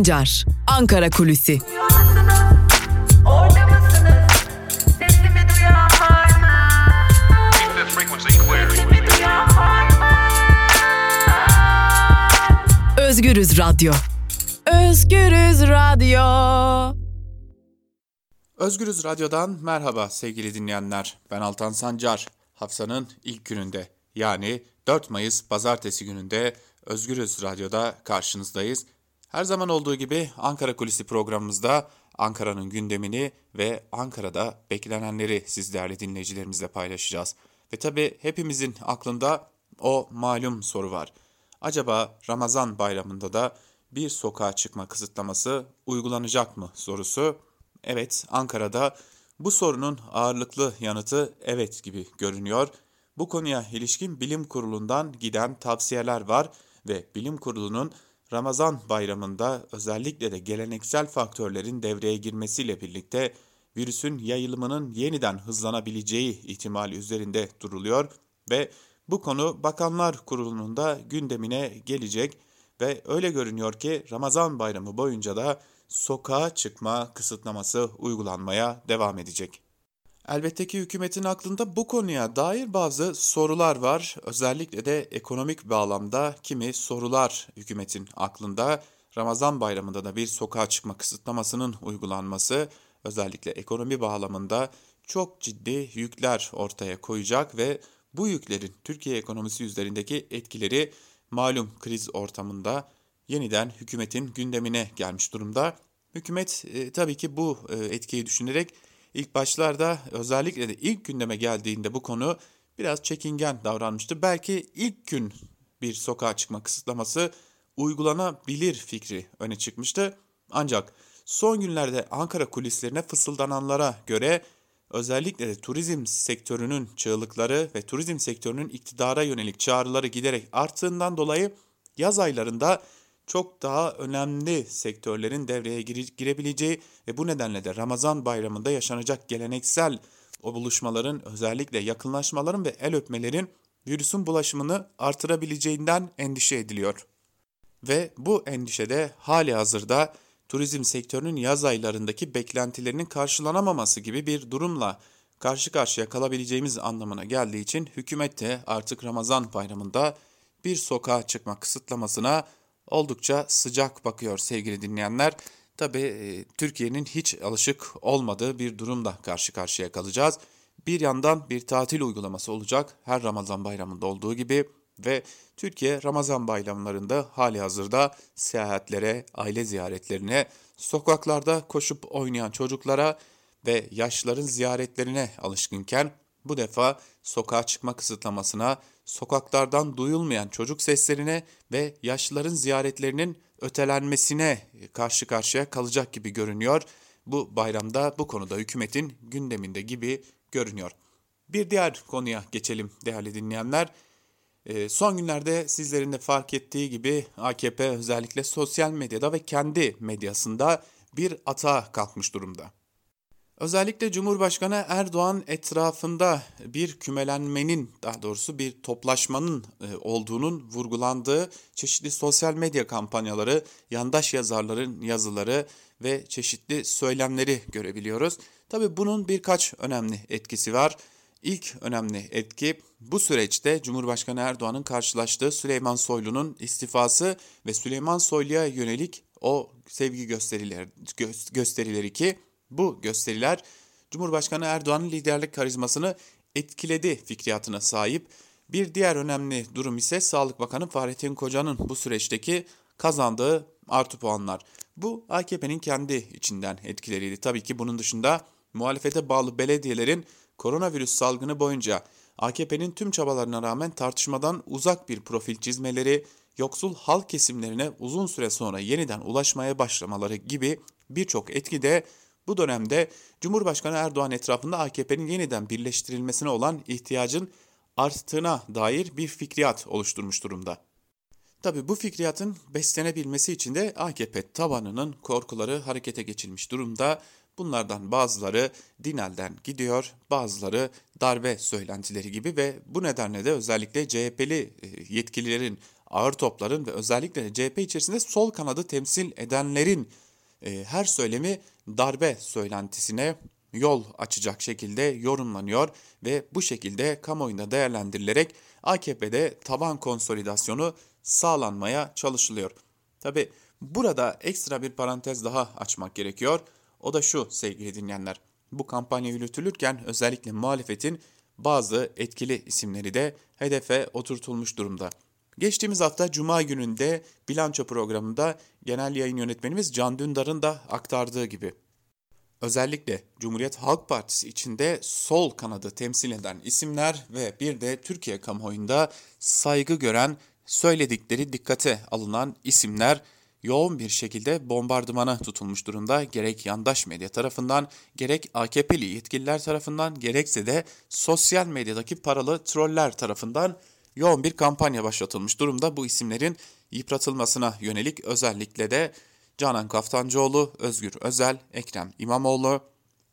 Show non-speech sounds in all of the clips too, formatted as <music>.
Sancar, Ankara Kulüsi. Özgürüz Radyo. Özgürüz Radyo. Özgürüz Radyo'dan merhaba sevgili dinleyenler. Ben Altan Sancar. Haftanın ilk gününde yani 4 Mayıs pazartesi gününde Özgürüz Radyo'da karşınızdayız. Her zaman olduğu gibi Ankara Kulisi programımızda Ankara'nın gündemini ve Ankara'da beklenenleri siz değerli dinleyicilerimizle paylaşacağız. Ve tabi hepimizin aklında o malum soru var. Acaba Ramazan bayramında da bir sokağa çıkma kısıtlaması uygulanacak mı sorusu. Evet Ankara'da bu sorunun ağırlıklı yanıtı evet gibi görünüyor. Bu konuya ilişkin bilim kurulundan giden tavsiyeler var ve bilim kurulunun Ramazan bayramında özellikle de geleneksel faktörlerin devreye girmesiyle birlikte virüsün yayılımının yeniden hızlanabileceği ihtimali üzerinde duruluyor ve bu konu Bakanlar Kurulu'nun da gündemine gelecek ve öyle görünüyor ki Ramazan bayramı boyunca da sokağa çıkma kısıtlaması uygulanmaya devam edecek. Elbette ki hükümetin aklında bu konuya dair bazı sorular var. Özellikle de ekonomik bağlamda kimi sorular hükümetin aklında. Ramazan bayramında da bir sokağa çıkma kısıtlamasının uygulanması özellikle ekonomi bağlamında çok ciddi yükler ortaya koyacak ve bu yüklerin Türkiye ekonomisi üzerindeki etkileri malum kriz ortamında yeniden hükümetin gündemine gelmiş durumda. Hükümet e, tabii ki bu e, etkiyi düşünerek ilk başlarda özellikle de ilk gündeme geldiğinde bu konu biraz çekingen davranmıştı. Belki ilk gün bir sokağa çıkma kısıtlaması uygulanabilir fikri öne çıkmıştı. Ancak son günlerde Ankara kulislerine fısıldananlara göre özellikle de turizm sektörünün çığlıkları ve turizm sektörünün iktidara yönelik çağrıları giderek arttığından dolayı yaz aylarında çok daha önemli sektörlerin devreye girebileceği ve bu nedenle de Ramazan bayramında yaşanacak geleneksel o buluşmaların özellikle yakınlaşmaların ve el öpmelerin virüsün bulaşımını artırabileceğinden endişe ediliyor. Ve bu endişede hali hazırda turizm sektörünün yaz aylarındaki beklentilerinin karşılanamaması gibi bir durumla karşı karşıya kalabileceğimiz anlamına geldiği için hükümet de artık Ramazan bayramında bir sokağa çıkma kısıtlamasına oldukça sıcak bakıyor sevgili dinleyenler. Tabi e, Türkiye'nin hiç alışık olmadığı bir durumda karşı karşıya kalacağız. Bir yandan bir tatil uygulaması olacak her Ramazan bayramında olduğu gibi ve Türkiye Ramazan bayramlarında hali hazırda seyahatlere, aile ziyaretlerine, sokaklarda koşup oynayan çocuklara ve yaşlıların ziyaretlerine alışkınken bu defa sokağa çıkma kısıtlamasına, sokaklardan duyulmayan çocuk seslerine ve yaşlıların ziyaretlerinin ötelenmesine karşı karşıya kalacak gibi görünüyor. Bu bayramda bu konuda hükümetin gündeminde gibi görünüyor. Bir diğer konuya geçelim değerli dinleyenler. Ee, son günlerde sizlerin de fark ettiği gibi AKP özellikle sosyal medyada ve kendi medyasında bir atağa kalkmış durumda. Özellikle Cumhurbaşkanı Erdoğan etrafında bir kümelenmenin daha doğrusu bir toplaşmanın e, olduğunun vurgulandığı çeşitli sosyal medya kampanyaları, yandaş yazarların yazıları ve çeşitli söylemleri görebiliyoruz. Tabi bunun birkaç önemli etkisi var. İlk önemli etki bu süreçte Cumhurbaşkanı Erdoğan'ın karşılaştığı Süleyman Soylu'nun istifası ve Süleyman Soylu'ya yönelik o sevgi gösterileri, gösterileri ki bu gösteriler Cumhurbaşkanı Erdoğan'ın liderlik karizmasını etkiledi fikriyatına sahip. Bir diğer önemli durum ise Sağlık Bakanı Fahrettin Koca'nın bu süreçteki kazandığı artı puanlar. Bu AKP'nin kendi içinden etkileriydi. Tabii ki bunun dışında muhalefete bağlı belediyelerin koronavirüs salgını boyunca AKP'nin tüm çabalarına rağmen tartışmadan uzak bir profil çizmeleri, yoksul halk kesimlerine uzun süre sonra yeniden ulaşmaya başlamaları gibi birçok etki de bu dönemde Cumhurbaşkanı Erdoğan etrafında AKP'nin yeniden birleştirilmesine olan ihtiyacın arttığına dair bir fikriyat oluşturmuş durumda. Tabi bu fikriyatın beslenebilmesi için de AKP tabanının korkuları harekete geçilmiş durumda. Bunlardan bazıları Dinel'den gidiyor, bazıları darbe söylentileri gibi ve bu nedenle de özellikle CHP'li e, yetkililerin ağır topların ve özellikle CHP içerisinde sol kanadı temsil edenlerin her söylemi darbe söylentisine yol açacak şekilde yorumlanıyor ve bu şekilde kamuoyunda değerlendirilerek AKP'de taban konsolidasyonu sağlanmaya çalışılıyor. Tabi burada ekstra bir parantez daha açmak gerekiyor. O da şu sevgili dinleyenler. Bu kampanya yürütülürken özellikle muhalefetin bazı etkili isimleri de hedefe oturtulmuş durumda. Geçtiğimiz hafta Cuma gününde bilanço programında genel yayın yönetmenimiz Can Dündar'ın da aktardığı gibi özellikle Cumhuriyet Halk Partisi içinde sol kanadı temsil eden isimler ve bir de Türkiye kamuoyunda saygı gören söyledikleri dikkate alınan isimler yoğun bir şekilde bombardımana tutulmuş durumda. Gerek yandaş medya tarafından, gerek AKP'li yetkililer tarafından, gerekse de sosyal medyadaki paralı troller tarafından yoğun bir kampanya başlatılmış durumda. Bu isimlerin yıpratılmasına yönelik özellikle de Canan Kaftancıoğlu, Özgür Özel, Ekrem İmamoğlu,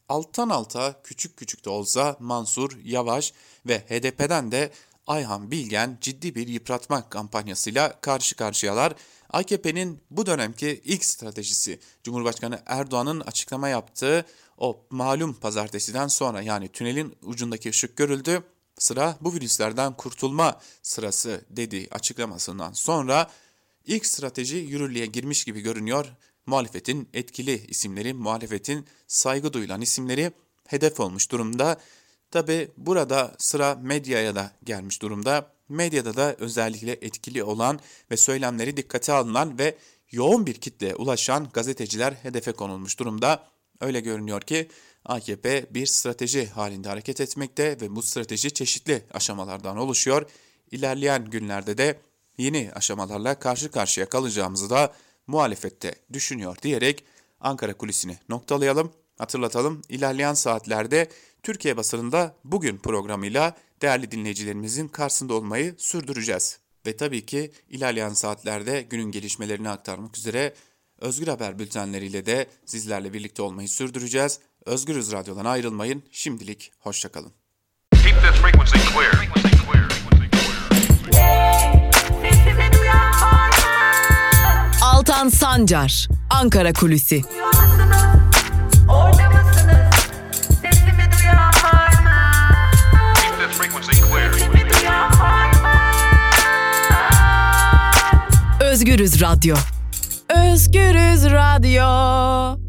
alttan alta küçük küçük de olsa Mansur Yavaş ve HDP'den de Ayhan Bilgen ciddi bir yıpratma kampanyasıyla karşı karşıyalar. AKP'nin bu dönemki ilk stratejisi Cumhurbaşkanı Erdoğan'ın açıklama yaptığı o malum pazartesiden sonra yani tünelin ucundaki ışık görüldü. Sıra bu virüslerden kurtulma sırası dediği açıklamasından sonra ilk strateji yürürlüğe girmiş gibi görünüyor. Muhalefetin etkili isimleri, muhalefetin saygı duyulan isimleri hedef olmuş durumda. Tabi burada sıra medyaya da gelmiş durumda. Medyada da özellikle etkili olan ve söylemleri dikkate alınan ve yoğun bir kitle ulaşan gazeteciler hedefe konulmuş durumda. Öyle görünüyor ki AKP bir strateji halinde hareket etmekte ve bu strateji çeşitli aşamalardan oluşuyor. İlerleyen günlerde de yeni aşamalarla karşı karşıya kalacağımızı da muhalefette düşünüyor diyerek Ankara kulisini noktalayalım. Hatırlatalım ilerleyen saatlerde Türkiye basınında bugün programıyla değerli dinleyicilerimizin karşısında olmayı sürdüreceğiz. Ve tabii ki ilerleyen saatlerde günün gelişmelerini aktarmak üzere Özgür Haber bültenleriyle de sizlerle birlikte olmayı sürdüreceğiz. Özgürüz Radyo'dan ayrılmayın. Şimdilik hoşçakalın. Altan Sancar, Ankara Kulüsi. Özgürüz Radyo. Özgürüz Radyo.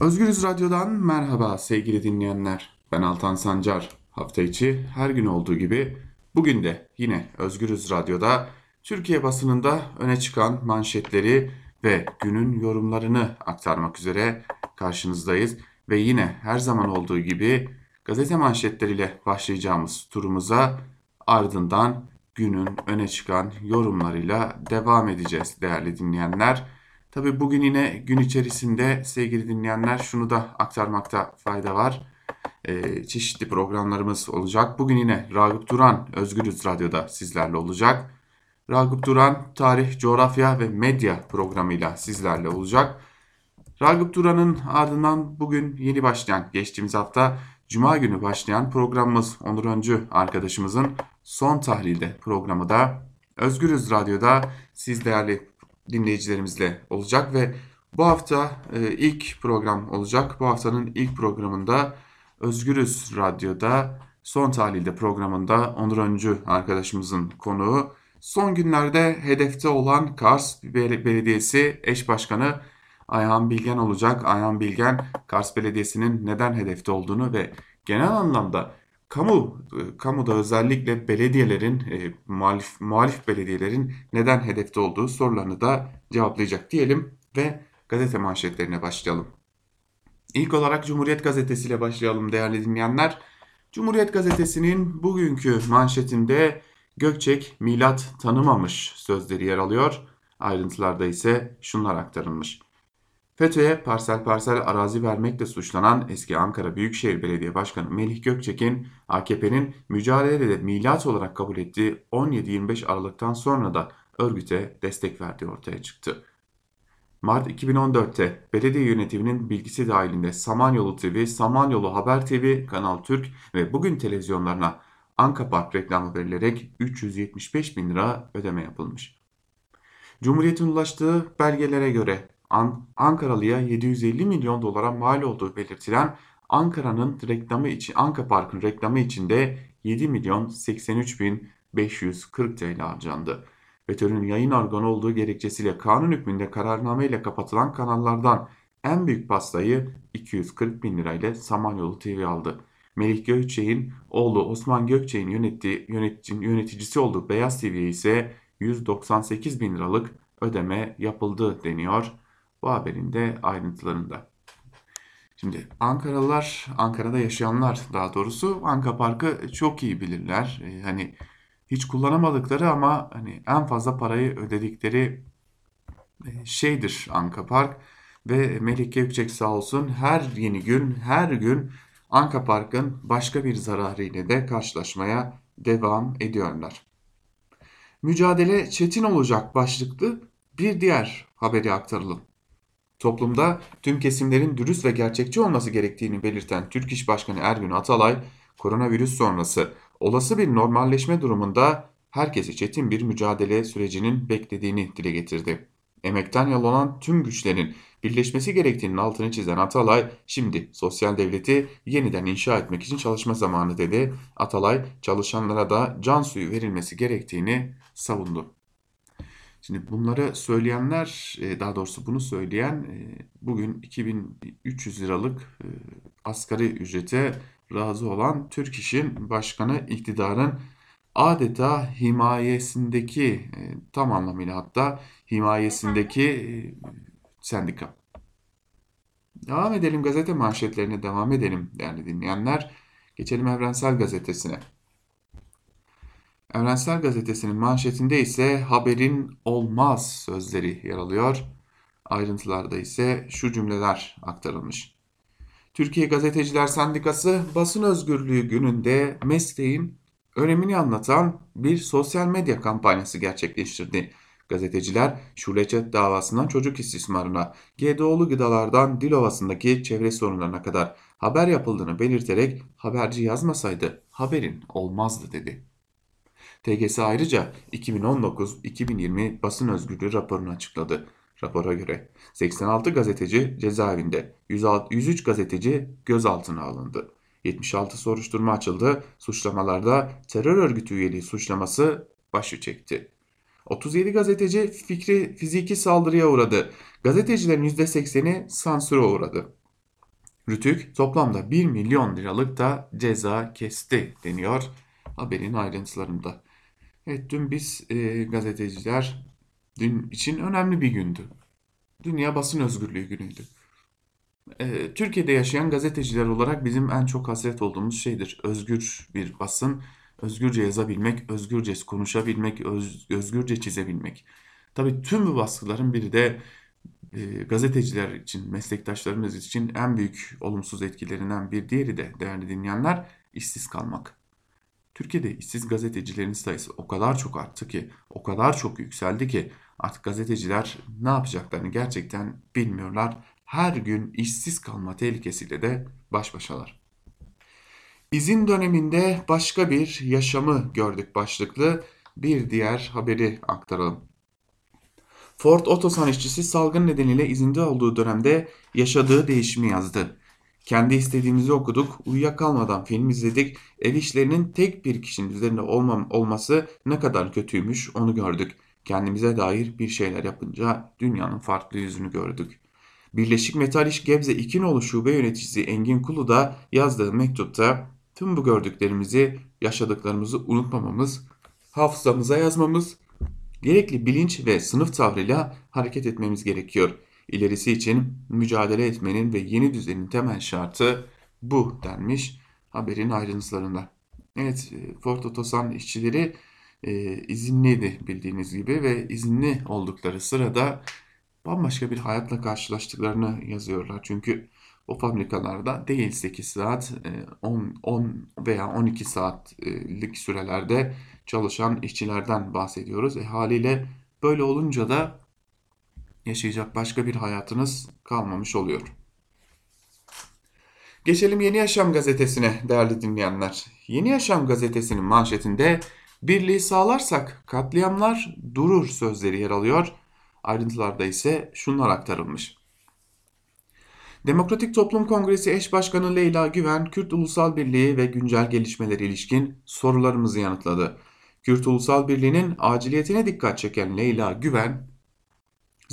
Özgürüz Radyo'dan merhaba sevgili dinleyenler. Ben Altan Sancar. Hafta içi her gün olduğu gibi bugün de yine Özgürüz Radyo'da Türkiye basınında öne çıkan manşetleri ve günün yorumlarını aktarmak üzere karşınızdayız. Ve yine her zaman olduğu gibi gazete manşetleriyle başlayacağımız turumuza ardından günün öne çıkan yorumlarıyla devam edeceğiz değerli dinleyenler. Tabi bugün yine gün içerisinde sevgili dinleyenler şunu da aktarmakta fayda var. Ee, çeşitli programlarımız olacak. Bugün yine Ragıp Duran Özgürüz Radyo'da sizlerle olacak. Ragıp Duran tarih, coğrafya ve medya programıyla sizlerle olacak. Ragıp Duran'ın ardından bugün yeni başlayan geçtiğimiz hafta Cuma günü başlayan programımız Onur Öncü arkadaşımızın son tahlilde programı da Özgürüz Radyo'da siz değerli dinleyicilerimizle olacak ve bu hafta e, ilk program olacak. Bu haftanın ilk programında Özgürüz Radyo'da son tahlilde programında Onur Öncü arkadaşımızın konuğu son günlerde hedefte olan Kars Belediyesi eş başkanı Ayhan Bilgen olacak. Ayhan Bilgen Kars Belediyesi'nin neden hedefte olduğunu ve genel anlamda kamu e, kamuda özellikle belediyelerin e, muhalif muhalif belediyelerin neden hedefte olduğu sorularını da cevaplayacak diyelim ve gazete manşetlerine başlayalım. İlk olarak Cumhuriyet Gazetesi ile başlayalım değerli dinleyenler. Cumhuriyet Gazetesi'nin bugünkü manşetinde Gökçek milat tanımamış sözleri yer alıyor. Ayrıntılarda ise şunlar aktarılmış. FETÖ'ye parsel parsel arazi vermekle suçlanan eski Ankara Büyükşehir Belediye Başkanı Melih Gökçek'in AKP'nin mücadelede milat olarak kabul ettiği 17-25 Aralık'tan sonra da örgüte destek verdiği ortaya çıktı. Mart 2014'te belediye yönetiminin bilgisi dahilinde Samanyolu TV, Samanyolu Haber TV, Kanal Türk ve Bugün televizyonlarına Anka Park reklamı verilerek 375 bin lira ödeme yapılmış. Cumhuriyet'in ulaştığı belgelere göre An Ankaralı'ya 750 milyon dolara mal olduğu belirtilen Ankara'nın reklamı için Anka Park'ın reklamı içinde 7 milyon 83 bin 540 TL harcandı. FETÖ'nün yayın organı olduğu gerekçesiyle kanun hükmünde kararname ile kapatılan kanallardan en büyük pastayı 240 bin lirayla Samanyolu TV aldı. Melih Gökçek'in oğlu Osman Gökçek'in yönettiği, yöneticisi olduğu Beyaz TV'ye ise 198 bin liralık ödeme yapıldı deniyor bu haberin de ayrıntılarında. Şimdi Ankaralılar, Ankara'da yaşayanlar daha doğrusu Anka Park'ı çok iyi bilirler. Ee, hani hiç kullanamadıkları ama hani en fazla parayı ödedikleri e, şeydir Anka Park ve Melike Gökçek sağ olsun her yeni gün her gün Anka Park'ın başka bir zararı ile de karşılaşmaya devam ediyorlar. Mücadele çetin olacak başlıklı bir diğer haberi aktaralım. Toplumda tüm kesimlerin dürüst ve gerçekçi olması gerektiğini belirten Türk İş Başkanı Ergün Atalay, koronavirüs sonrası olası bir normalleşme durumunda herkesi çetin bir mücadele sürecinin beklediğini dile getirdi. Emekten yalanan tüm güçlerin birleşmesi gerektiğinin altını çizen Atalay, şimdi sosyal devleti yeniden inşa etmek için çalışma zamanı dedi. Atalay, çalışanlara da can suyu verilmesi gerektiğini savundu. Şimdi bunları söyleyenler, e, daha doğrusu bunu söyleyen e, bugün 2300 liralık e, asgari ücrete razı olan Türk İş'in başkanı iktidarın adeta himayesindeki tam anlamıyla hatta himayesindeki sendika. Devam edelim gazete manşetlerine devam edelim değerli dinleyenler. Geçelim Evrensel Gazetesi'ne. Evrensel Gazetesi'nin manşetinde ise haberin olmaz sözleri yer alıyor. Ayrıntılarda ise şu cümleler aktarılmış. Türkiye Gazeteciler Sendikası basın özgürlüğü gününde mesleğin önemini anlatan bir sosyal medya kampanyası gerçekleştirdi. Gazeteciler Şuleçet davasından çocuk istismarına, GDO'lu gıdalardan Dilovası'ndaki çevre sorunlarına kadar haber yapıldığını belirterek haberci yazmasaydı haberin olmazdı dedi. TGS ayrıca 2019-2020 basın özgürlüğü raporunu açıkladı. Rapora göre 86 gazeteci cezaevinde, 103 gazeteci gözaltına alındı. 76 soruşturma açıldı. Suçlamalarda terör örgütü üyeliği suçlaması başı çekti. 37 gazeteci fikri fiziki saldırıya uğradı. Gazetecilerin %80'i sansüre uğradı. Rütük toplamda 1 milyon liralık da ceza kesti deniyor haberin ayrıntılarında. Evet dün biz e, gazeteciler dün için önemli bir gündü. Dünya Basın Özgürlüğü günüydü. E, Türkiye'de yaşayan gazeteciler olarak bizim en çok hasret olduğumuz şeydir. Özgür bir basın, özgürce yazabilmek, özgürce konuşabilmek, öz, özgürce çizebilmek. Tabii tüm bu baskıların biri de e, gazeteciler için, meslektaşlarımız için en büyük olumsuz etkilerinden bir diğeri de değerli dinleyenler işsiz kalmak. Türkiye'de işsiz gazetecilerin sayısı o kadar çok arttı ki, o kadar çok yükseldi ki artık gazeteciler ne yapacaklarını gerçekten bilmiyorlar. Her gün işsiz kalma tehlikesiyle de baş başalar. İzin döneminde başka bir yaşamı gördük başlıklı bir diğer haberi aktaralım. Ford Otosan işçisi salgın nedeniyle izinde olduğu dönemde yaşadığı değişimi yazdı. Kendi istediğimizi okuduk, uyuyakalmadan film izledik, ev işlerinin tek bir kişinin üzerinde olmam olması ne kadar kötüymüş onu gördük. Kendimize dair bir şeyler yapınca dünyanın farklı yüzünü gördük. Birleşik Metal İş Gebze 2 nolu şube yöneticisi Engin Kulu da yazdığı mektupta tüm bu gördüklerimizi, yaşadıklarımızı unutmamamız, hafızamıza yazmamız, gerekli bilinç ve sınıf tavrıyla hareket etmemiz gerekiyor. İlerisi için mücadele etmenin ve yeni düzenin temel şartı bu denmiş haberin ayrıntılarında. Evet Ford Otosan işçileri e, izinliydi bildiğiniz gibi ve izinli oldukları sırada bambaşka bir hayatla karşılaştıklarını yazıyorlar. Çünkü o fabrikalarda değil 8 saat 10, 10 veya 12 saatlik sürelerde çalışan işçilerden bahsediyoruz. E, haliyle böyle olunca da yaşayacak başka bir hayatınız kalmamış oluyor. Geçelim Yeni Yaşam gazetesine değerli dinleyenler. Yeni Yaşam gazetesinin manşetinde birliği sağlarsak katliamlar durur sözleri yer alıyor. Ayrıntılarda ise şunlar aktarılmış. Demokratik Toplum Kongresi eş başkanı Leyla Güven, Kürt Ulusal Birliği ve güncel gelişmeleri ilişkin sorularımızı yanıtladı. Kürt Ulusal Birliği'nin aciliyetine dikkat çeken Leyla Güven,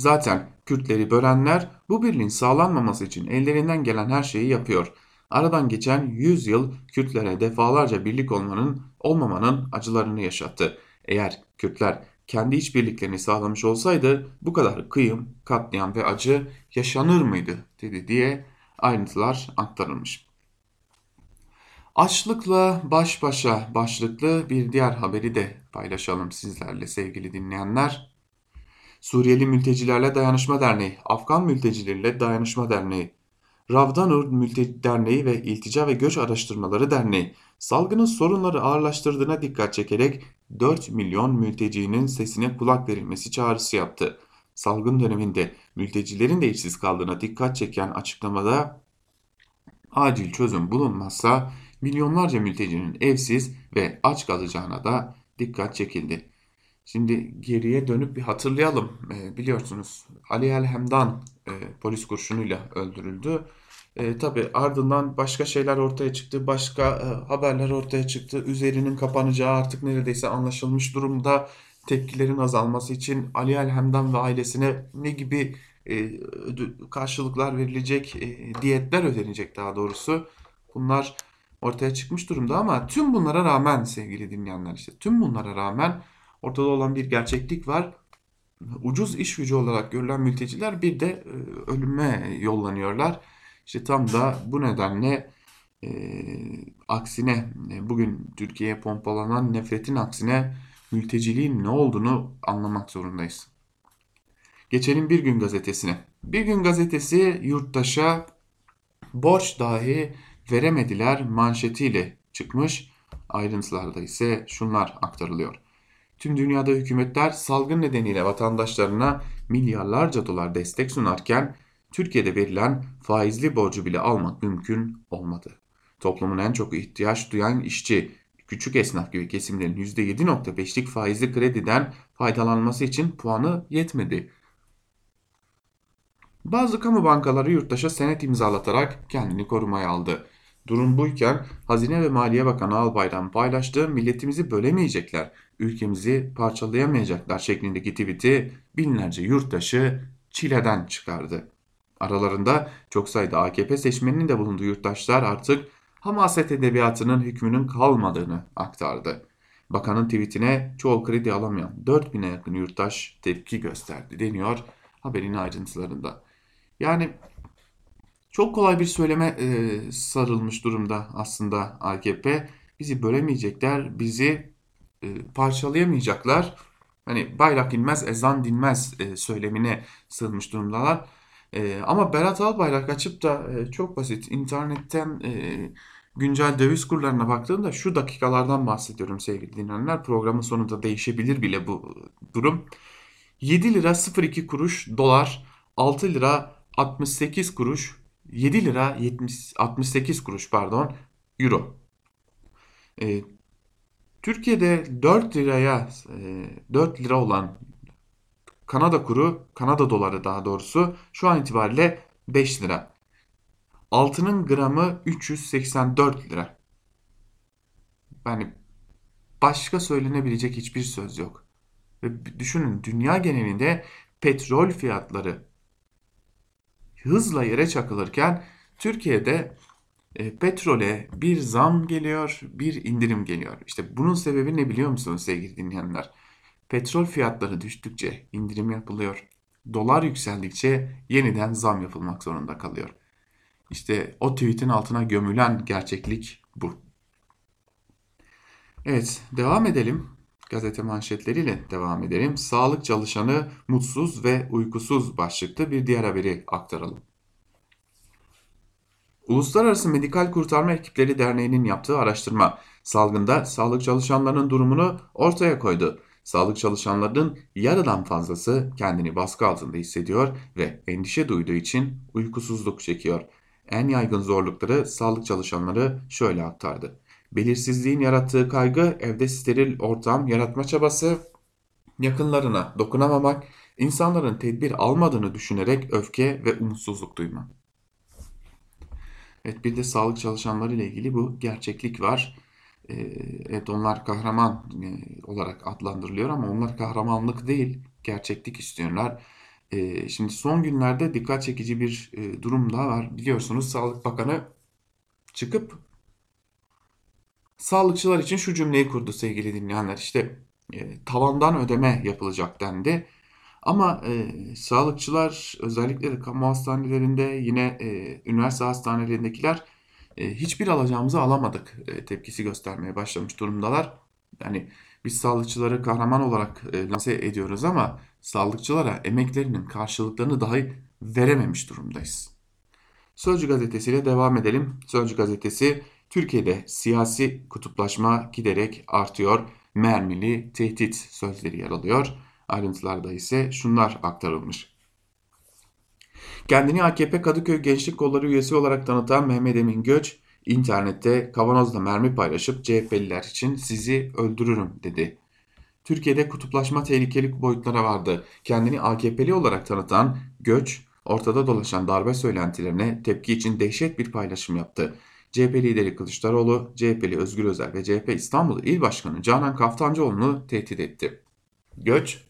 zaten Kürtleri bölenler bu birliğin sağlanmaması için ellerinden gelen her şeyi yapıyor. Aradan geçen 100 yıl Kürtlere defalarca birlik olmanın olmamanın acılarını yaşattı. Eğer Kürtler kendi işbirliklerini sağlamış olsaydı bu kadar kıyım, katliam ve acı yaşanır mıydı dedi diye ayrıntılar aktarılmış. Açlıkla baş başa başlıklı bir diğer haberi de paylaşalım sizlerle sevgili dinleyenler. Suriyeli Mültecilerle Dayanışma Derneği, Afgan Mültecileriyle Dayanışma Derneği, Ravdanur Mülteci Derneği ve İltica ve Göç Araştırmaları Derneği salgının sorunları ağırlaştırdığına dikkat çekerek 4 milyon mültecinin sesine kulak verilmesi çağrısı yaptı. Salgın döneminde mültecilerin de işsiz kaldığına dikkat çeken açıklamada acil çözüm bulunmazsa milyonlarca mültecinin evsiz ve aç kalacağına da dikkat çekildi. Şimdi geriye dönüp bir hatırlayalım. E, biliyorsunuz Ali Elhemdan e, polis kurşunuyla öldürüldü. E, tabii ardından başka şeyler ortaya çıktı, başka e, haberler ortaya çıktı. Üzerinin kapanacağı artık neredeyse anlaşılmış durumda. Tepkilerin azalması için Ali Elhemdan ve ailesine ne gibi e, karşılıklar verilecek, e, diyetler ödenecek daha doğrusu. Bunlar ortaya çıkmış durumda ama tüm bunlara rağmen sevgili dinleyenler işte tüm bunlara rağmen ortada olan bir gerçeklik var. Ucuz iş gücü olarak görülen mülteciler bir de e, ölüme yollanıyorlar. İşte tam da bu nedenle e, aksine e, bugün Türkiye'ye pompalanan nefretin aksine mülteciliğin ne olduğunu anlamak zorundayız. Geçelim Bir Gün Gazetesi'ne. Bir Gün Gazetesi yurttaşa borç dahi veremediler manşetiyle çıkmış. Ayrıntılarda ise şunlar aktarılıyor. Tüm dünyada hükümetler salgın nedeniyle vatandaşlarına milyarlarca dolar destek sunarken Türkiye'de verilen faizli borcu bile almak mümkün olmadı. Toplumun en çok ihtiyaç duyan işçi, küçük esnaf gibi kesimlerin %7.5'lik faizli krediden faydalanması için puanı yetmedi. Bazı kamu bankaları yurttaşa senet imzalatarak kendini korumaya aldı. Durum buyken Hazine ve Maliye Bakanı Albayrak paylaştığı milletimizi bölemeyecekler, ülkemizi parçalayamayacaklar şeklindeki tweet'i binlerce yurttaşı çileden çıkardı. Aralarında çok sayıda AKP seçmeninin de bulunduğu yurttaşlar artık hamaset edebiyatının hükmünün kalmadığını aktardı. Bakanın tweetine çoğu kredi alamayan 4000'e yakın yurttaş tepki gösterdi deniyor haberin ayrıntılarında. Yani çok kolay bir söyleme e, sarılmış durumda aslında AKP. Bizi bölemeyecekler, bizi e, parçalayamayacaklar. Hani bayrak inmez, ezan dinmez e, söylemine sığınmış durumdalar. E, ama Berat Albayrak açıp da çok basit internetten güncel döviz kurlarına baktığımda şu dakikalardan bahsediyorum sevgili dinleyenler. Programın sonunda değişebilir bile bu durum. 7 lira 02 kuruş dolar, 6 lira 68 kuruş, 7 lira 70, 68 kuruş pardon euro. Türkiye'de 4 liraya e, 4 lira olan Kanada kuru, Kanada doları daha doğrusu şu an itibariyle 5 lira. Altının gramı 384 lira. Yani başka söylenebilecek hiçbir söz yok. Ve düşünün dünya genelinde petrol fiyatları hızla yere çakılırken Türkiye'de e, petrole bir zam geliyor, bir indirim geliyor. İşte bunun sebebi ne biliyor musunuz sevgili dinleyenler? Petrol fiyatları düştükçe indirim yapılıyor. Dolar yükseldikçe yeniden zam yapılmak zorunda kalıyor. İşte o tweetin altına gömülen gerçeklik bu. Evet, devam edelim. Gazete manşetleriyle devam edelim. Sağlık çalışanı mutsuz ve uykusuz başlıklı bir diğer haberi aktaralım. Uluslararası Medikal Kurtarma Ekipleri Derneği'nin yaptığı araştırma salgında sağlık çalışanlarının durumunu ortaya koydu. Sağlık çalışanlarının yarıdan fazlası kendini baskı altında hissediyor ve endişe duyduğu için uykusuzluk çekiyor. En yaygın zorlukları sağlık çalışanları şöyle aktardı. Belirsizliğin yarattığı kaygı, evde steril ortam yaratma çabası, yakınlarına dokunamamak, insanların tedbir almadığını düşünerek öfke ve umutsuzluk duyma. Evet bir de sağlık çalışanları ile ilgili bu gerçeklik var. Ee, evet onlar kahraman e, olarak adlandırılıyor ama onlar kahramanlık değil, gerçeklik istiyorlar. Ee, şimdi son günlerde dikkat çekici bir e, durum daha var. Biliyorsunuz Sağlık Bakanı çıkıp sağlıkçılar için şu cümleyi kurdu sevgili dinleyenler. İşte e, tavandan ödeme yapılacak dendi. Ama e, sağlıkçılar özellikle de kamu hastanelerinde yine e, üniversite hastanelerindekiler e, hiçbir alacağımızı alamadık e, tepkisi göstermeye başlamış durumdalar. Yani biz sağlıkçıları kahraman olarak e, lanse ediyoruz ama sağlıkçılara emeklerinin karşılıklarını dahi verememiş durumdayız. Sözcü gazetesiyle devam edelim. Sözcü gazetesi Türkiye'de siyasi kutuplaşma giderek artıyor. Mermili tehdit sözleri yer alıyor. Ayrıntılarda ise şunlar aktarılmış. Kendini AKP Kadıköy Gençlik Kolları üyesi olarak tanıtan Mehmet Emin Göç, internette kavanozla mermi paylaşıp CHP'liler için sizi öldürürüm dedi. Türkiye'de kutuplaşma tehlikeli boyutlara vardı. Kendini AKP'li olarak tanıtan Göç, ortada dolaşan darbe söylentilerine tepki için dehşet bir paylaşım yaptı. CHP lideri Kılıçdaroğlu, CHP'li Özgür Özel ve CHP İstanbul İl Başkanı Canan Kaftancıoğlu'nu tehdit etti. Göç,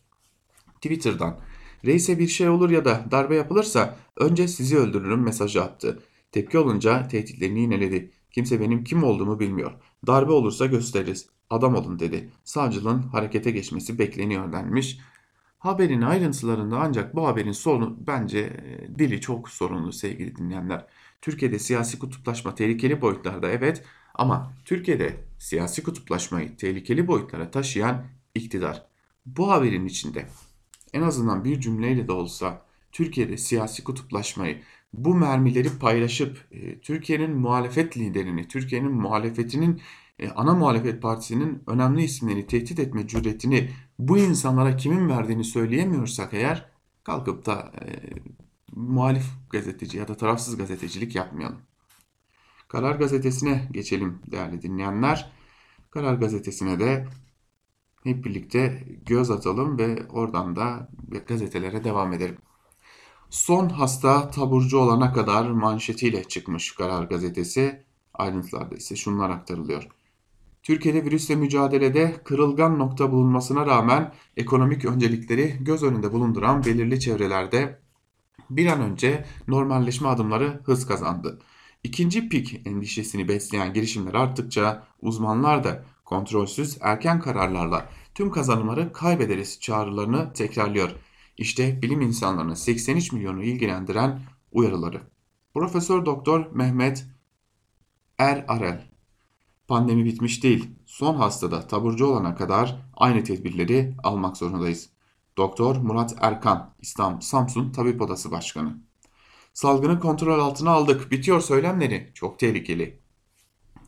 Twitter'dan reise bir şey olur ya da darbe yapılırsa önce sizi öldürürüm mesajı attı. Tepki olunca tehditlerini yineledi. Kimse benim kim olduğumu bilmiyor. Darbe olursa gösteririz. Adam olun dedi. Savcılığın harekete geçmesi bekleniyor denmiş. Haberin ayrıntılarında ancak bu haberin sorunu bence e, dili çok sorunlu sevgili dinleyenler. Türkiye'de siyasi kutuplaşma tehlikeli boyutlarda evet ama Türkiye'de siyasi kutuplaşmayı tehlikeli boyutlara taşıyan iktidar. Bu haberin içinde en azından bir cümleyle de olsa Türkiye'de siyasi kutuplaşmayı, bu mermileri paylaşıp e, Türkiye'nin muhalefet liderini, Türkiye'nin muhalefetinin e, ana muhalefet partisinin önemli isimlerini tehdit etme cüretini bu insanlara kimin verdiğini söyleyemiyorsak eğer kalkıp da e, muhalif gazeteci ya da tarafsız gazetecilik yapmayalım. Karar Gazetesi'ne geçelim değerli dinleyenler. Karar Gazetesi'ne de hep birlikte göz atalım ve oradan da gazetelere devam edelim. Son hasta taburcu olana kadar manşetiyle çıkmış Karar Gazetesi. Ayrıntılarda ise şunlar aktarılıyor. Türkiye'de virüsle mücadelede kırılgan nokta bulunmasına rağmen ekonomik öncelikleri göz önünde bulunduran belirli çevrelerde bir an önce normalleşme adımları hız kazandı. İkinci pik endişesini besleyen girişimler arttıkça uzmanlar da kontrolsüz erken kararlarla tüm kazanımları kaybederiz çağrılarını tekrarlıyor. İşte bilim insanlarının 83 milyonu ilgilendiren uyarıları. Profesör Doktor Mehmet Er Arel Pandemi bitmiş değil. Son hastada taburcu olana kadar aynı tedbirleri almak zorundayız. Doktor Murat Erkan, İstanbul Samsun Tabip Odası Başkanı. Salgını kontrol altına aldık. Bitiyor söylemleri. Çok tehlikeli.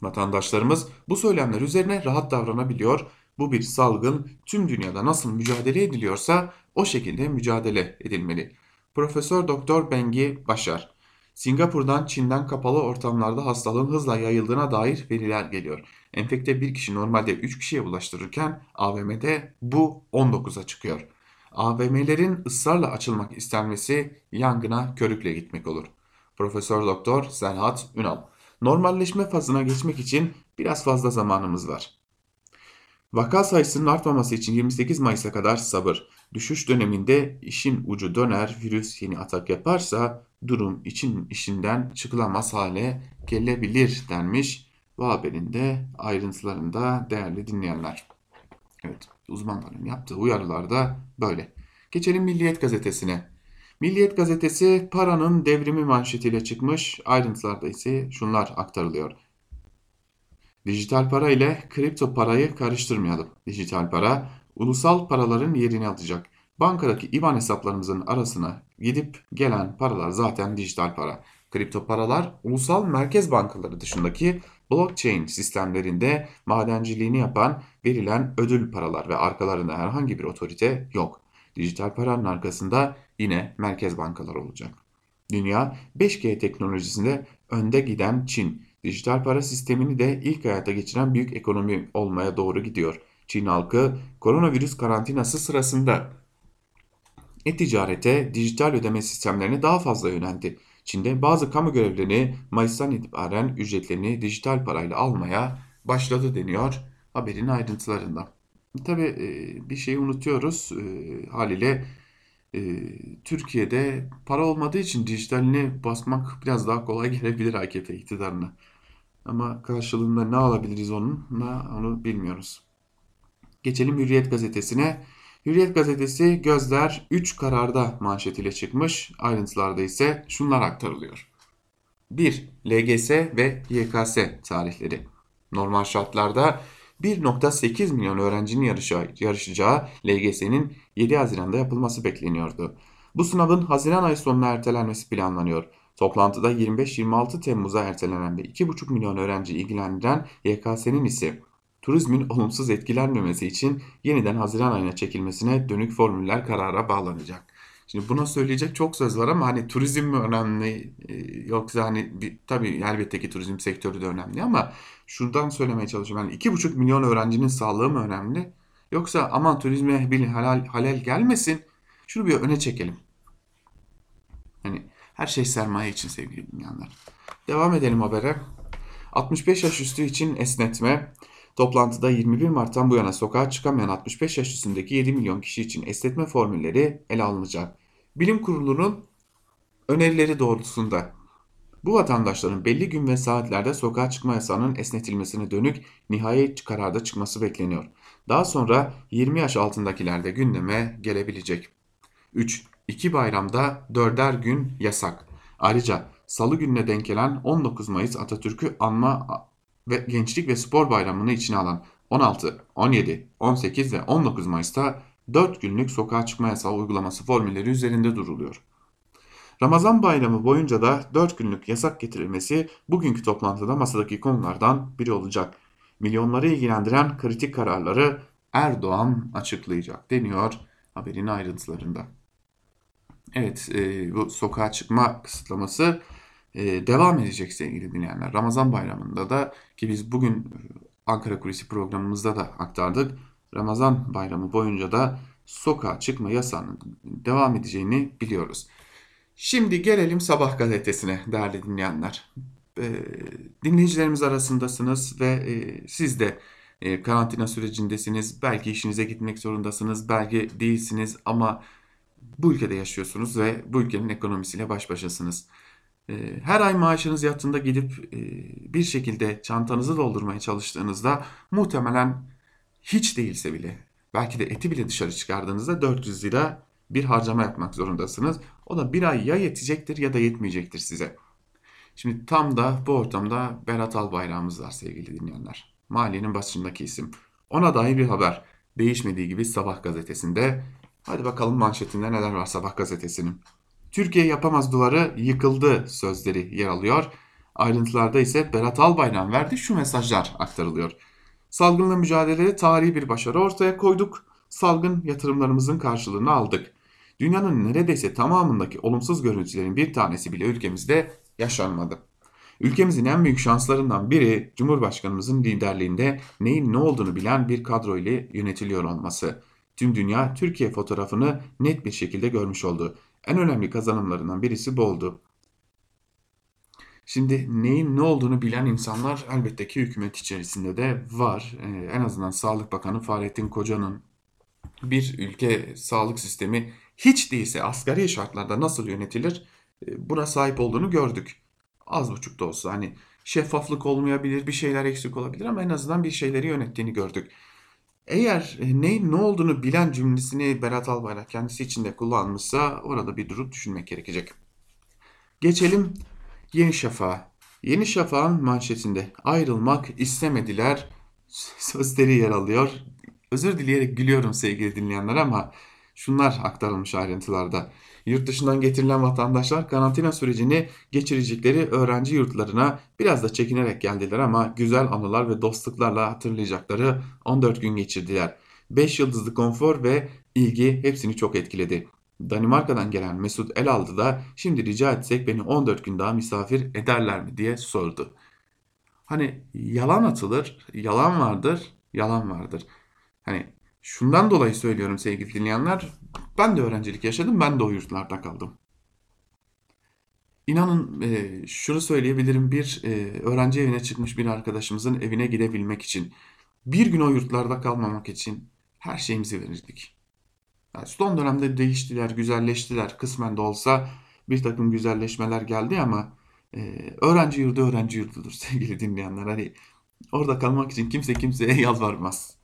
Vatandaşlarımız bu söylemler üzerine rahat davranabiliyor. Bu bir salgın tüm dünyada nasıl mücadele ediliyorsa o şekilde mücadele edilmeli. Profesör Doktor Bengi Başar Singapur'dan Çin'den kapalı ortamlarda hastalığın hızla yayıldığına dair veriler geliyor. Enfekte bir kişi normalde 3 kişiye bulaştırırken AVM'de bu 19'a çıkıyor. AVM'lerin ısrarla açılmak istenmesi yangına körükle gitmek olur. Profesör Doktor Serhat Ünal Normalleşme fazına geçmek için biraz fazla zamanımız var. Vaka sayısının artmaması için 28 Mayıs'a kadar sabır. Düşüş döneminde işin ucu döner, virüs yeni atak yaparsa durum için işinden çıkılamaz hale gelebilir denmiş. Bu haberin de ayrıntılarında değerli dinleyenler. Evet uzmanların yaptığı uyarılar da böyle. Geçelim Milliyet Gazetesi'ne. Milliyet Gazetesi paranın devrimi manşetiyle çıkmış. Ayrıntılarda ise şunlar aktarılıyor. Dijital para ile kripto parayı karıştırmayalım. Dijital para ulusal paraların yerini alacak. Bankadaki IBAN hesaplarımızın arasına gidip gelen paralar zaten dijital para. Kripto paralar ulusal merkez bankaları dışındaki blockchain sistemlerinde madenciliğini yapan verilen ödül paralar ve arkalarında herhangi bir otorite yok. Dijital paranın arkasında yine merkez bankalar olacak. Dünya 5G teknolojisinde önde giden Çin. Dijital para sistemini de ilk hayata geçiren büyük ekonomi olmaya doğru gidiyor. Çin halkı koronavirüs karantinası sırasında e-ticarete, dijital ödeme sistemlerine daha fazla yöneldi. Çin'de bazı kamu görevlileri Mayıs'tan itibaren ücretlerini dijital parayla almaya başladı deniyor haberin ayrıntılarında. Tabi e, bir şeyi unutuyoruz e, haliyle e, Türkiye'de para olmadığı için dijitalini basmak biraz daha kolay <laughs> gelebilir AKP iktidarına. Ama karşılığında ne alabiliriz onunla onu bilmiyoruz. Geçelim Hürriyet gazetesine. Hürriyet gazetesi gözler 3 kararda manşetiyle çıkmış. Ayrıntılarda ise şunlar aktarılıyor. 1. LGS ve YKS tarihleri. Normal şartlarda 1.8 milyon öğrencinin yarışacağı LGS'nin 7 Haziran'da yapılması bekleniyordu. Bu sınavın Haziran ayı sonuna ertelenmesi planlanıyor. Toplantıda 25-26 Temmuz'a ertelenen ve 2,5 milyon öğrenci ilgilendiren YKS'nin ise turizmin olumsuz etkilenmemesi için yeniden Haziran ayına çekilmesine dönük formüller karara bağlanacak. Şimdi buna söyleyecek çok söz var ama hani turizm mi önemli e, yoksa hani bir, tabii elbette ki turizm sektörü de önemli ama şuradan söylemeye çalışıyorum. Yani iki buçuk milyon öğrencinin sağlığı mı önemli yoksa aman turizme bir halal, halel gelmesin şunu bir öne çekelim. Hani her şey sermaye için sevgili dinleyenler. Devam edelim habere. 65 yaş üstü için esnetme. Toplantıda 21 Mart'tan bu yana sokağa çıkamayan 65 yaş üstündeki 7 milyon kişi için esnetme formülleri ele alınacak. Bilim Kurulu'nun önerileri doğrultusunda bu vatandaşların belli gün ve saatlerde sokağa çıkma yasağının esnetilmesine dönük nihai kararda çıkması bekleniyor. Daha sonra 20 yaş altındakilerde gündeme gelebilecek. 3. İki bayramda dörder gün yasak. Ayrıca salı gününe denk gelen 19 Mayıs Atatürk'ü anma ve Gençlik ve Spor Bayramı'nı içine alan 16, 17, 18 ve 19 Mayıs'ta 4 günlük sokağa çıkma yasağı uygulaması formülleri üzerinde duruluyor. Ramazan bayramı boyunca da 4 günlük yasak getirilmesi bugünkü toplantıda masadaki konulardan biri olacak. Milyonları ilgilendiren kritik kararları Erdoğan açıklayacak deniyor haberin ayrıntılarında. Evet e, bu sokağa çıkma kısıtlaması e, devam edecek sevgili dinleyenler. Ramazan bayramında da ki biz bugün Ankara Kulisi programımızda da aktardık. Ramazan bayramı boyunca da sokağa çıkma yasağının devam edeceğini biliyoruz. Şimdi gelelim Sabah gazetesine değerli dinleyenler. E, dinleyicilerimiz arasındasınız ve e, siz de e, karantina sürecindesiniz. Belki işinize gitmek zorundasınız, belki değilsiniz ama bu ülkede yaşıyorsunuz ve bu ülkenin ekonomisiyle baş başasınız. Ee, her ay maaşınız yattığında gidip e, bir şekilde çantanızı doldurmaya çalıştığınızda muhtemelen hiç değilse bile belki de eti bile dışarı çıkardığınızda 400 lira bir harcama yapmak zorundasınız. O da bir ay ya yetecektir ya da yetmeyecektir size. Şimdi tam da bu ortamda Berat Albayrak'ımız var sevgili dinleyenler. Maliyenin başındaki isim. Ona dair bir haber. Değişmediği gibi Sabah gazetesinde. Hadi bakalım manşetinde neler var Sabah gazetesinin. Türkiye yapamaz duvarı yıkıldı sözleri yer alıyor. Ayrıntılarda ise Berat Albayrak'ın verdiği şu mesajlar aktarılıyor. Salgınla mücadelede tarihi bir başarı ortaya koyduk. Salgın yatırımlarımızın karşılığını aldık. Dünyanın neredeyse tamamındaki olumsuz görüntülerin bir tanesi bile ülkemizde yaşanmadı. Ülkemizin en büyük şanslarından biri Cumhurbaşkanımızın liderliğinde neyin ne olduğunu bilen bir kadro ile yönetiliyor olması. Tüm dünya Türkiye fotoğrafını net bir şekilde görmüş oldu. En önemli kazanımlarından birisi bu oldu. Şimdi neyin ne olduğunu bilen insanlar elbette ki hükümet içerisinde de var. Ee, en azından Sağlık Bakanı Fahrettin Koca'nın bir ülke sağlık sistemi hiç değilse asgari şartlarda nasıl yönetilir e, buna sahip olduğunu gördük. Az buçuk da olsa hani şeffaflık olmayabilir, bir şeyler eksik olabilir ama en azından bir şeyleri yönettiğini gördük. Eğer e, neyin ne olduğunu bilen cümlesini Berat Albayrak kendisi içinde kullanmışsa orada bir durup düşünmek gerekecek. Geçelim Yeni Şafak'a. Yeni Şafak'ın manşetinde ayrılmak istemediler <laughs> sözleri yer alıyor. Özür dileyerek gülüyorum sevgili dinleyenler ama şunlar aktarılmış ayrıntılarda. Yurt dışından getirilen vatandaşlar karantina sürecini geçirecekleri öğrenci yurtlarına biraz da çekinerek geldiler ama güzel anılar ve dostluklarla hatırlayacakları 14 gün geçirdiler. 5 yıldızlı konfor ve ilgi hepsini çok etkiledi. Danimarka'dan gelen Mesut Elaldı da şimdi rica etsek beni 14 gün daha misafir ederler mi diye sordu. Hani yalan atılır, yalan vardır, yalan vardır. Hani şundan dolayı söylüyorum sevgili dinleyenler. Ben de öğrencilik yaşadım, ben de o yurtlarda kaldım. İnanın e, şunu söyleyebilirim bir e, öğrenci evine çıkmış bir arkadaşımızın evine gidebilmek için bir gün o yurtlarda kalmamak için her şeyimizi verirdik. Yani son dönemde değiştiler, güzelleştiler. Kısmen de olsa bir takım güzelleşmeler geldi ama e, öğrenci yurdu öğrenci yurdudur <laughs> sevgili dinleyenler. Hani orada kalmak için kimse kimseye <laughs> yalvarmaz.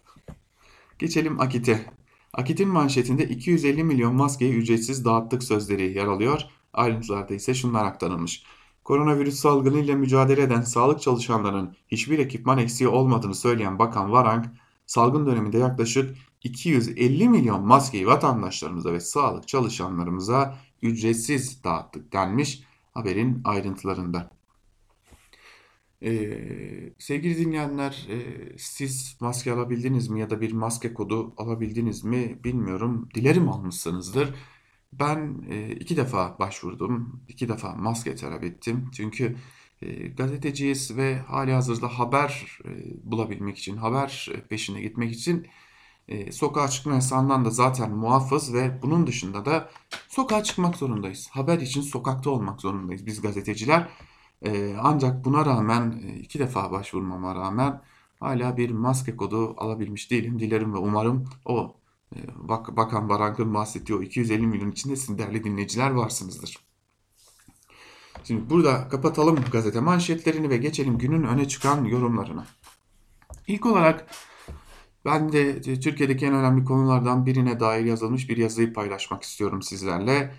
Geçelim Akit'e. Akit'in manşetinde 250 milyon maskeyi ücretsiz dağıttık sözleri yer alıyor. Ayrıntılarda ise şunlar aktarılmış. Koronavirüs salgını ile mücadele eden sağlık çalışanlarının hiçbir ekipman eksiği olmadığını söyleyen Bakan Varank, salgın döneminde yaklaşık 250 milyon maskeyi vatandaşlarımıza ve sağlık çalışanlarımıza ücretsiz dağıttık denmiş haberin ayrıntılarında. Ee, sevgili dinleyenler, e, siz maske alabildiniz mi ya da bir maske kodu alabildiniz mi bilmiyorum. Dilerim almışsınızdır. Ben e, iki defa başvurdum, iki defa maske talep ettim. Çünkü e, gazeteciyiz ve hali hazırda haber e, bulabilmek için, haber peşine gitmek için e, sokağa çıkma yasağından da zaten muafız ve bunun dışında da sokağa çıkmak zorundayız. Haber için sokakta olmak zorundayız biz gazeteciler. E, ancak buna rağmen e, iki defa başvurmama rağmen hala bir maske kodu alabilmiş değilim. Dilerim ve umarım o e, Bak, Bakan Barank'ın bahsettiği o 250 milyon içinde sizin değerli dinleyiciler varsınızdır. Şimdi burada kapatalım gazete manşetlerini ve geçelim günün öne çıkan yorumlarına. İlk olarak ben de Türkiye'deki en önemli konulardan birine dair yazılmış bir yazıyı paylaşmak istiyorum sizlerle.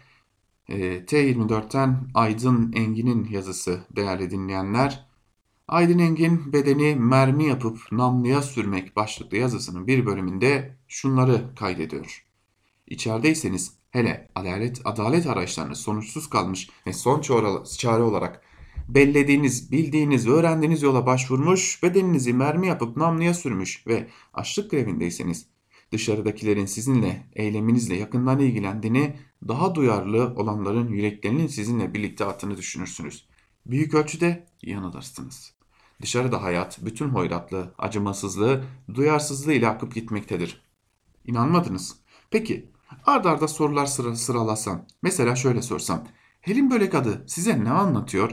E, T24'ten Aydın Engin'in yazısı değerli dinleyenler. Aydın Engin bedeni mermi yapıp namluya sürmek başlıklı yazısının bir bölümünde şunları kaydediyor. İçerideyseniz hele adalet, adalet araçlarını sonuçsuz kalmış ve son çare olarak bellediğiniz, bildiğiniz, öğrendiğiniz yola başvurmuş, bedeninizi mermi yapıp namluya sürmüş ve açlık grevindeyseniz dışarıdakilerin sizinle, eyleminizle yakından ilgilendiğini, daha duyarlı olanların yüreklerinin sizinle birlikte attığını düşünürsünüz. Büyük ölçüde yanılırsınız. Dışarıda hayat bütün hoyratlığı, acımasızlığı, duyarsızlığı ile akıp gitmektedir. İnanmadınız. Peki, ard arda sorular sıra sıralasam, mesela şöyle sorsam, Helin Bölek adı size ne anlatıyor?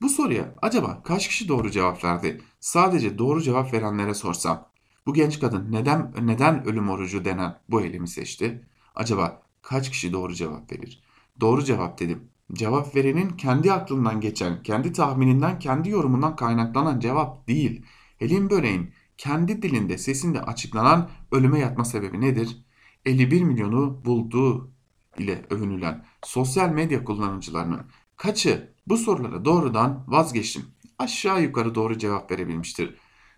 Bu soruya acaba kaç kişi doğru cevap verdi? Sadece doğru cevap verenlere sorsam. Bu genç kadın neden neden ölüm orucu denen bu eylemi seçti? Acaba kaç kişi doğru cevap verir? Doğru cevap dedim. Cevap verenin kendi aklından geçen, kendi tahmininden, kendi yorumundan kaynaklanan cevap değil. Helin Böreğin kendi dilinde, sesinde açıklanan ölüme yatma sebebi nedir? 51 milyonu bulduğu ile övünülen sosyal medya kullanıcılarının kaçı bu sorulara doğrudan vazgeçtim. Aşağı yukarı doğru cevap verebilmiştir.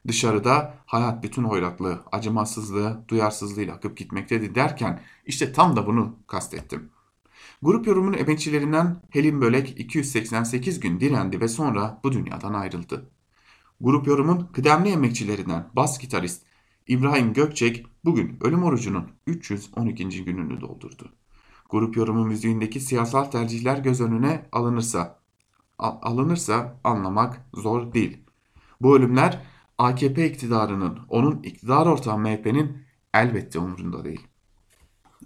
Dışarıda hayat bütün hoyratlığı, acımasızlığı, duyarsızlığıyla akıp gitmektedir derken işte tam da bunu kastettim. Grup yorumun emekçilerinden Helin Bölek 288 gün direndi ve sonra bu dünyadan ayrıldı. Grup yorumun kıdemli emekçilerinden bas gitarist İbrahim Gökçek bugün ölüm orucunun 312. gününü doldurdu. Grup yorumu müziğindeki siyasal tercihler göz önüne alınırsa alınırsa anlamak zor değil. Bu ölümler AKP iktidarının, onun iktidar ortağı MHP'nin elbette umurunda değil.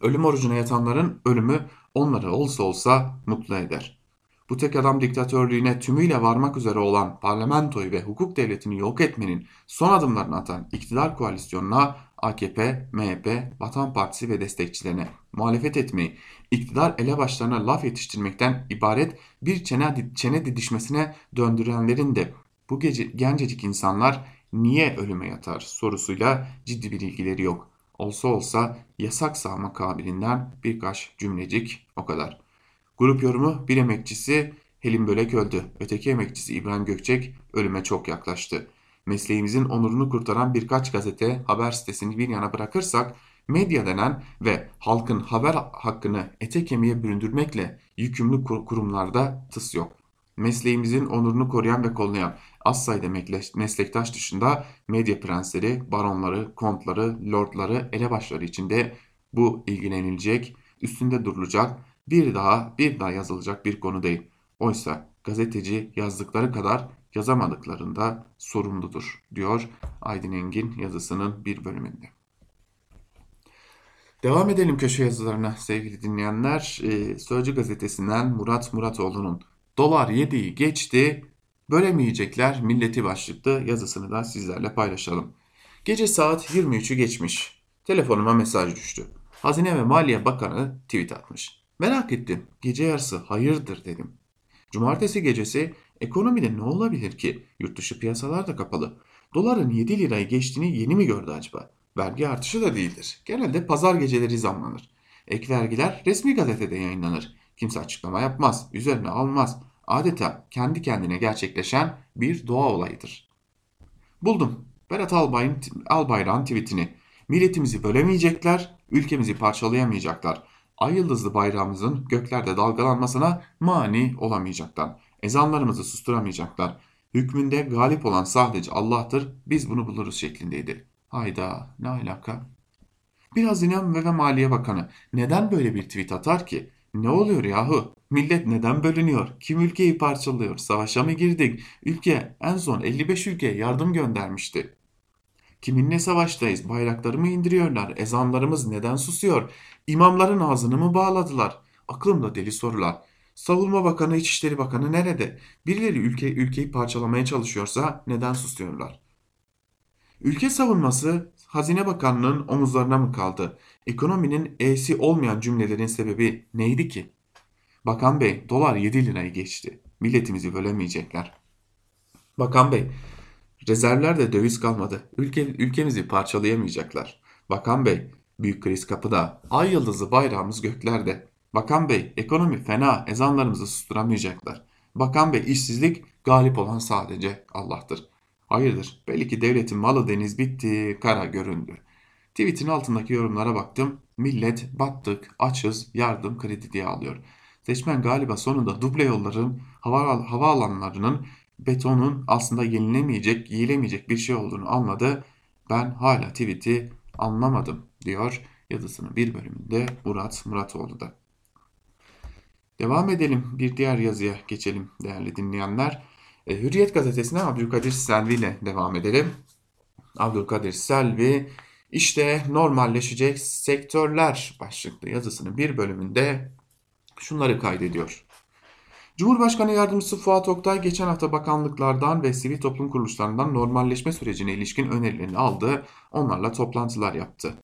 Ölüm orucuna yatanların ölümü onları olsa olsa mutlu eder. Bu tek adam diktatörlüğüne tümüyle varmak üzere olan parlamentoyu ve hukuk devletini yok etmenin son adımlarını atan iktidar koalisyonuna AKP, MHP, Vatan Partisi ve destekçilerine muhalefet etmeyi, iktidar elebaşlarına laf yetiştirmekten ibaret bir çene, çene didişmesine döndürenlerin de bu gece gencecik insanlar niye ölüme yatar sorusuyla ciddi bir ilgileri yok. Olsa olsa yasak sağma kabilinden birkaç cümlecik o kadar. Grup yorumu bir emekçisi Helin Bölek öldü. Öteki emekçisi İbrahim Gökçek ölüme çok yaklaştı. Mesleğimizin onurunu kurtaran birkaç gazete, haber sitesini bir yana bırakırsak medya denen ve halkın haber hakkını ete kemiğe büründürmekle yükümlü kurumlarda tıs yok. Mesleğimizin onurunu koruyan ve kollayan az sayıda meslektaş dışında medya prensleri, baronları, kontları, lordları, elebaşları içinde bu ilgilenilecek üstünde durulacak, bir daha bir daha yazılacak bir konu değil. Oysa gazeteci yazdıkları kadar yazamadıklarında sorumludur diyor Aydın Engin yazısının bir bölümünde. Devam edelim köşe yazılarına sevgili dinleyenler. Ee, Sözcü gazetesinden Murat Muratoğlu'nun Dolar 7'yi geçti, bölemeyecekler milleti başlıklı yazısını da sizlerle paylaşalım. Gece saat 23'ü geçmiş. Telefonuma mesaj düştü. Hazine ve Maliye Bakanı tweet atmış. Merak ettim. Gece yarısı hayırdır dedim. Cumartesi gecesi ekonomide ne olabilir ki? Yurt dışı piyasalar da kapalı. Doların 7 lirayı geçtiğini yeni mi gördü acaba? Vergi artışı da değildir. Genelde pazar geceleri zamlanır. Ek vergiler resmi gazetede yayınlanır. Kimse açıklama yapmaz, üzerine almaz. Adeta kendi kendine gerçekleşen bir doğa olayıdır. Buldum. Berat Albayrak'ın Albayrak'ın tweetini. Milletimizi bölemeyecekler, ülkemizi parçalayamayacaklar. Ay yıldızlı bayrağımızın göklerde dalgalanmasına mani olamayacaklar. Ezanlarımızı susturamayacaklar. Hükmünde galip olan sadece Allah'tır, biz bunu buluruz şeklindeydi. Hayda ne alaka? Bir Hazine ve Maliye Bakanı neden böyle bir tweet atar ki? Ne oluyor yahu? Millet neden bölünüyor? Kim ülkeyi parçalıyor? Savaşa mı girdik? Ülke en son 55 ülkeye yardım göndermişti. Kiminle savaştayız? Bayrakları mı indiriyorlar? Ezanlarımız neden susuyor? İmamların ağzını mı bağladılar? Aklımda deli sorular. Savunma Bakanı, İçişleri Bakanı nerede? Birileri ülke, ülkeyi parçalamaya çalışıyorsa neden susuyorlar? Ülke savunması Hazine Bakanlığı'nın omuzlarına mı kaldı? Ekonominin E'si olmayan cümlelerin sebebi neydi ki? Bakan Bey, dolar 7 lirayı geçti. Milletimizi bölemeyecekler. Bakan Bey, rezervlerde döviz kalmadı. Ülke, ülkemizi parçalayamayacaklar. Bakan Bey, büyük kriz kapıda. Ay yıldızı bayrağımız göklerde. Bakan Bey, ekonomi fena, ezanlarımızı susturamayacaklar. Bakan Bey, işsizlik galip olan sadece Allah'tır. Hayırdır, belli ki devletin malı deniz bitti, kara göründü. Tweet'in altındaki yorumlara baktım. Millet battık, açız, yardım kredi diye alıyor. Seçmen galiba sonunda duble yolların, hava, havaalanlarının, betonun aslında yenilemeyecek, yiyilemeyecek bir şey olduğunu anladı. Ben hala tweet'i anlamadım diyor yazısının bir bölümünde Murat Muratoğlu da. Devam edelim bir diğer yazıya geçelim değerli dinleyenler. E, Hürriyet gazetesine Abdülkadir Selvi ile devam edelim. Abdülkadir Selvi işte normalleşecek sektörler başlıklı yazısının bir bölümünde şunları kaydediyor. Cumhurbaşkanı Yardımcısı Fuat Oktay geçen hafta bakanlıklardan ve sivil toplum kuruluşlarından normalleşme sürecine ilişkin önerilerini aldı, onlarla toplantılar yaptı.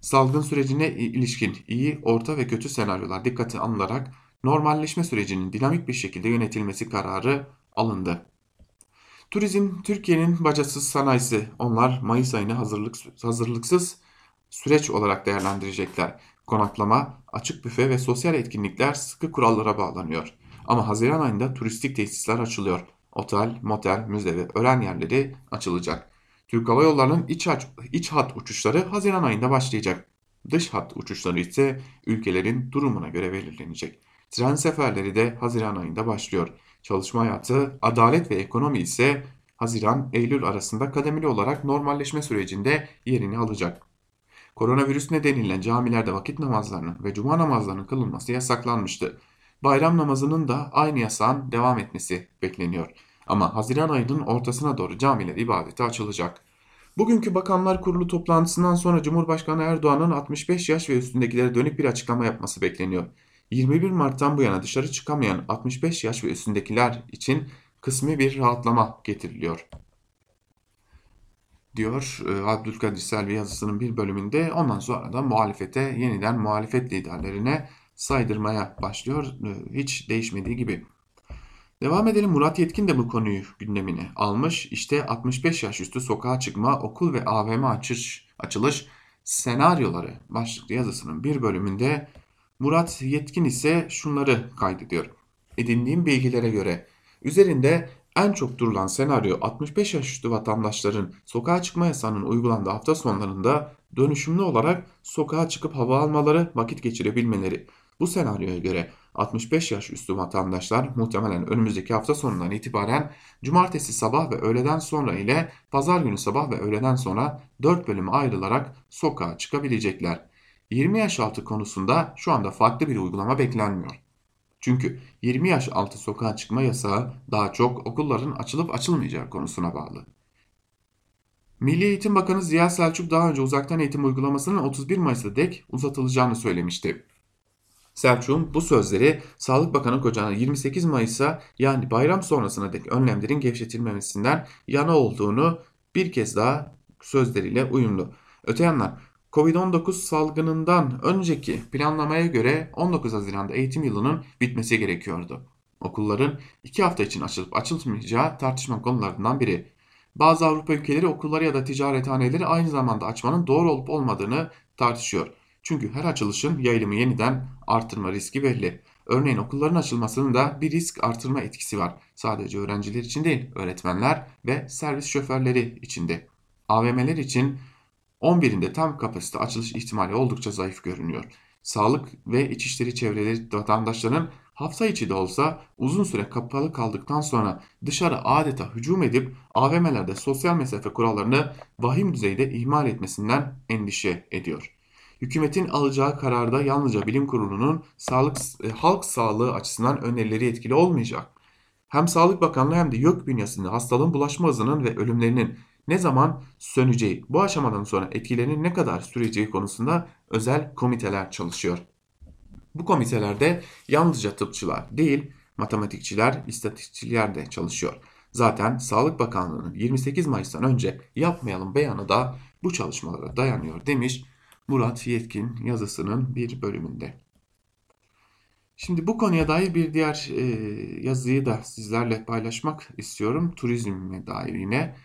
Salgın sürecine ilişkin iyi, orta ve kötü senaryolar dikkate alınarak normalleşme sürecinin dinamik bir şekilde yönetilmesi kararı alındı. Turizm Türkiye'nin bacasız sanayisi. Onlar Mayıs ayını hazırlık, hazırlıksız süreç olarak değerlendirecekler. Konaklama, açık büfe ve sosyal etkinlikler sıkı kurallara bağlanıyor. Ama Haziran ayında turistik tesisler açılıyor. Otel, motel, müze ve öğren yerleri açılacak. Türk Hava Yolları'nın iç, iç hat uçuşları Haziran ayında başlayacak. Dış hat uçuşları ise ülkelerin durumuna göre belirlenecek. Tren seferleri de Haziran ayında başlıyor. Çalışma hayatı, adalet ve ekonomi ise Haziran-Eylül arasında kademeli olarak normalleşme sürecinde yerini alacak. Koronavirüs nedeniyle camilerde vakit namazlarının ve cuma namazlarının kılınması yasaklanmıştı. Bayram namazının da aynı yasağın devam etmesi bekleniyor. Ama Haziran ayının ortasına doğru camiler ibadete açılacak. Bugünkü Bakanlar Kurulu toplantısından sonra Cumhurbaşkanı Erdoğan'ın 65 yaş ve üstündekilere dönük bir açıklama yapması bekleniyor. 21 Mart'tan bu yana dışarı çıkamayan 65 yaş ve üstündekiler için kısmi bir rahatlama getiriliyor. Diyor e, Abdülkadir Selvi yazısının bir bölümünde ondan sonra da muhalefete yeniden muhalefet liderlerine saydırmaya başlıyor. E, hiç değişmediği gibi. Devam edelim Murat Yetkin de bu konuyu gündemine almış. İşte 65 yaş üstü sokağa çıkma, okul ve AVM açış, açılış senaryoları başlıklı yazısının bir bölümünde Murat Yetkin ise şunları kaydediyor. Edindiğim bilgilere göre üzerinde en çok durulan senaryo 65 yaş üstü vatandaşların sokağa çıkma yasağının uygulandığı hafta sonlarında dönüşümlü olarak sokağa çıkıp hava almaları, vakit geçirebilmeleri. Bu senaryoya göre 65 yaş üstü vatandaşlar muhtemelen önümüzdeki hafta sonundan itibaren cumartesi sabah ve öğleden sonra ile pazar günü sabah ve öğleden sonra 4 bölüme ayrılarak sokağa çıkabilecekler. 20 yaş altı konusunda şu anda farklı bir uygulama beklenmiyor. Çünkü 20 yaş altı sokağa çıkma yasağı daha çok okulların açılıp açılmayacağı konusuna bağlı. Milli Eğitim Bakanı Ziya Selçuk daha önce uzaktan eğitim uygulamasının 31 Mayıs'ta dek uzatılacağını söylemişti. Selçuk'un bu sözleri Sağlık Bakanı Kocan'a 28 Mayıs'a yani bayram sonrasına dek önlemlerin gevşetilmemesinden yana olduğunu bir kez daha sözleriyle uyumlu. Öte yandan Covid-19 salgınından önceki planlamaya göre 19 Haziran'da eğitim yılının bitmesi gerekiyordu. Okulların 2 hafta için açılıp açılmayacağı tartışma konularından biri. Bazı Avrupa ülkeleri okulları ya da ticarethaneleri aynı zamanda açmanın doğru olup olmadığını tartışıyor. Çünkü her açılışın yayılımı yeniden artırma riski belli. Örneğin okulların açılmasının da bir risk artırma etkisi var. Sadece öğrenciler için değil, öğretmenler ve servis şoförleri için de. AVM'ler için 11'inde tam kapasite açılış ihtimali oldukça zayıf görünüyor. Sağlık ve İçişleri çevreleri vatandaşların hafta içi de olsa uzun süre kapalı kaldıktan sonra dışarı adeta hücum edip AVM'lerde sosyal mesafe kurallarını vahim düzeyde ihmal etmesinden endişe ediyor. Hükümetin alacağı kararda yalnızca bilim kurulunun sağlık, e, halk sağlığı açısından önerileri etkili olmayacak. Hem Sağlık Bakanlığı hem de YÖK bünyesinde hastalığın bulaşma hızının ve ölümlerinin ne zaman söneceği, bu aşamadan sonra etkilerinin ne kadar süreceği konusunda özel komiteler çalışıyor. Bu komitelerde yalnızca tıpçılar değil, matematikçiler, istatistikçiler de çalışıyor. Zaten Sağlık Bakanlığı'nın 28 Mayıs'tan önce yapmayalım beyanı da bu çalışmalara dayanıyor demiş Murat Yetkin yazısının bir bölümünde. Şimdi bu konuya dair bir diğer e, yazıyı da sizlerle paylaşmak istiyorum. Turizme dair yine.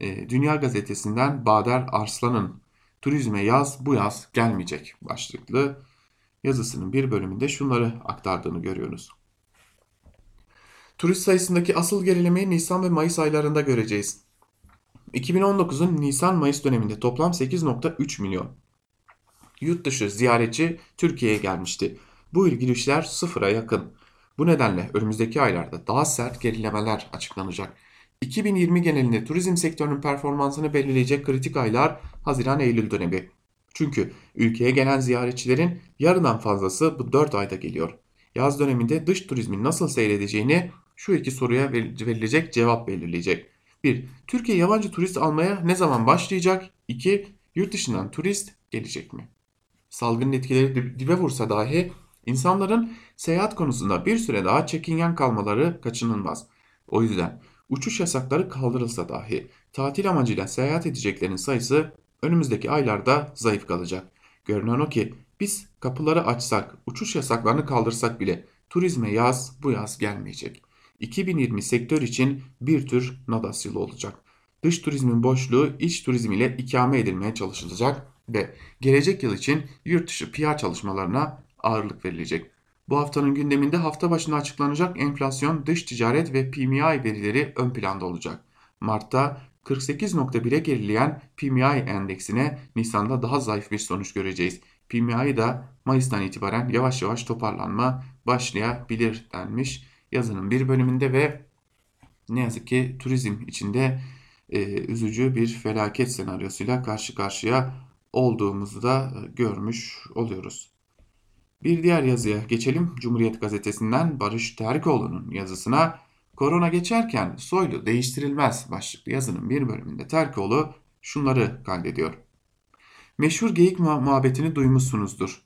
E, Dünya Gazetesi'nden Bader Arslan'ın Turizme yaz bu yaz gelmeyecek başlıklı yazısının bir bölümünde şunları aktardığını görüyoruz. Turist sayısındaki asıl gerilemeyi Nisan ve Mayıs aylarında göreceğiz. 2019'un Nisan-Mayıs döneminde toplam 8.3 milyon yurt dışı ziyaretçi Türkiye'ye gelmişti. Bu ilgilişler sıfıra yakın. Bu nedenle önümüzdeki aylarda daha sert gerilemeler açıklanacak. 2020 genelinde turizm sektörünün performansını belirleyecek kritik aylar Haziran-Eylül dönemi. Çünkü ülkeye gelen ziyaretçilerin yarıdan fazlası bu 4 ayda geliyor. Yaz döneminde dış turizmin nasıl seyredeceğini şu iki soruya verilecek cevap belirleyecek. 1. Türkiye yabancı turist almaya ne zaman başlayacak? 2. Yurt dışından turist gelecek mi? Salgının etkileri dibe vursa dahi insanların seyahat konusunda bir süre daha çekingen kalmaları kaçınılmaz. O yüzden uçuş yasakları kaldırılsa dahi tatil amacıyla seyahat edeceklerin sayısı önümüzdeki aylarda zayıf kalacak. Görünen o ki biz kapıları açsak, uçuş yasaklarını kaldırsak bile turizme yaz bu yaz gelmeyecek. 2020 sektör için bir tür nadas yılı olacak. Dış turizmin boşluğu iç turizm ile ikame edilmeye çalışılacak ve gelecek yıl için yurt dışı PR çalışmalarına ağırlık verilecek. Bu haftanın gündeminde hafta başında açıklanacak enflasyon, dış ticaret ve PMI verileri ön planda olacak. Mart'ta 48.1'e gerileyen PMI endeksine Nisan'da daha zayıf bir sonuç göreceğiz. PMI da Mayıs'tan itibaren yavaş yavaş toparlanma başlayabilir denmiş yazının bir bölümünde ve ne yazık ki turizm içinde e, üzücü bir felaket senaryosuyla karşı karşıya olduğumuzu da e, görmüş oluyoruz. Bir diğer yazıya geçelim. Cumhuriyet Gazetesi'nden Barış Terkoğlu'nun yazısına Korona geçerken soylu değiştirilmez başlıklı yazının bir bölümünde Terkoğlu şunları kaydediyor. Meşhur geyik muhabbetini duymuşsunuzdur.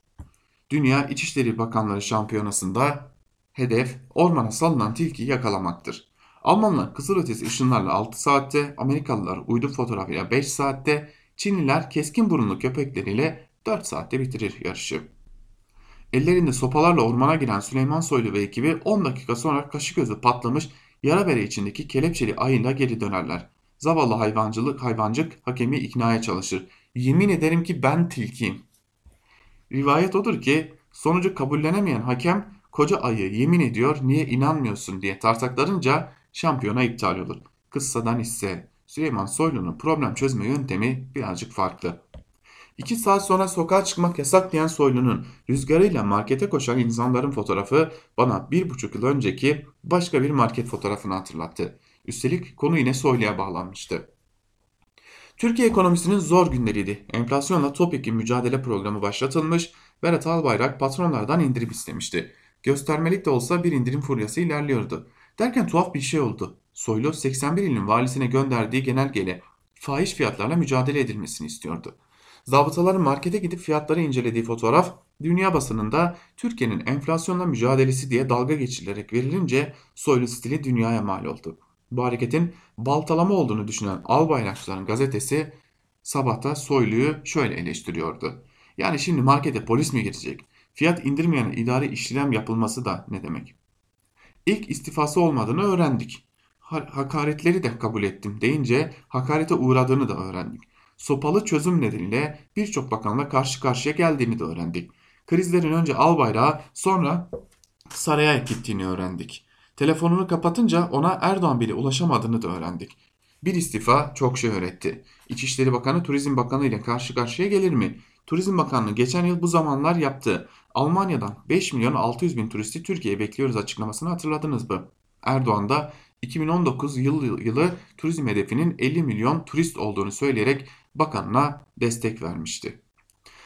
Dünya İçişleri Bakanları Şampiyonası'nda hedef ormana salınan tilkiyi yakalamaktır. Almanlar kızılötesi ışınlarla 6 saatte, Amerikalılar uydu fotoğrafıyla 5 saatte, Çinliler keskin burunlu köpekleriyle 4 saatte bitirir yarışı. Ellerinde sopalarla ormana giren Süleyman Soylu ve ekibi 10 dakika sonra kaşı gözü patlamış yara bere içindeki kelepçeli ayıyla geri dönerler. Zavallı hayvancılık hayvancık hakemi iknaya çalışır. Yemin ederim ki ben tilkiyim. Rivayet odur ki sonucu kabullenemeyen hakem koca ayı yemin ediyor niye inanmıyorsun diye tartaklarınca şampiyona iptal olur. Kıssadan ise Süleyman Soylu'nun problem çözme yöntemi birazcık farklı. İki saat sonra sokağa çıkmak yasak diyen Soylu'nun rüzgarıyla markete koşan insanların fotoğrafı bana bir buçuk yıl önceki başka bir market fotoğrafını hatırlattı. Üstelik konu yine Soylu'ya bağlanmıştı. Türkiye ekonomisinin zor günleriydi. Enflasyonla topyekun mücadele programı başlatılmış, Berat Albayrak patronlardan indirim istemişti. Göstermelik de olsa bir indirim furyası ilerliyordu. Derken tuhaf bir şey oldu. Soylu 81 ilin valisine gönderdiği genelgeyle fahiş fiyatlarla mücadele edilmesini istiyordu. Zabıtaların markete gidip fiyatları incelediği fotoğraf dünya basınında Türkiye'nin enflasyonla mücadelesi diye dalga geçilerek verilince Soylu stili dünyaya mal oldu. Bu hareketin baltalama olduğunu düşünen Albayrakçıların gazetesi sabahta Soylu'yu şöyle eleştiriyordu. Yani şimdi markete polis mi girecek? Fiyat indirmeyen idari işlem yapılması da ne demek? İlk istifası olmadığını öğrendik. Hakaretleri de kabul ettim deyince hakarete uğradığını da öğrendik. Sopalı çözüm nedeniyle birçok bakanla karşı karşıya geldiğini de öğrendik. Krizlerin önce Albayrak'a sonra saraya gittiğini öğrendik. Telefonunu kapatınca ona Erdoğan bile ulaşamadığını da öğrendik. Bir istifa çok şey öğretti. İçişleri Bakanı Turizm Bakanı ile karşı karşıya gelir mi? Turizm Bakanlığı geçen yıl bu zamanlar yaptı. Almanya'dan 5 milyon 600 bin turisti Türkiye'ye bekliyoruz açıklamasını hatırladınız mı? Erdoğan da 2019 yıl yılı turizm hedefinin 50 milyon turist olduğunu söyleyerek bakanına destek vermişti.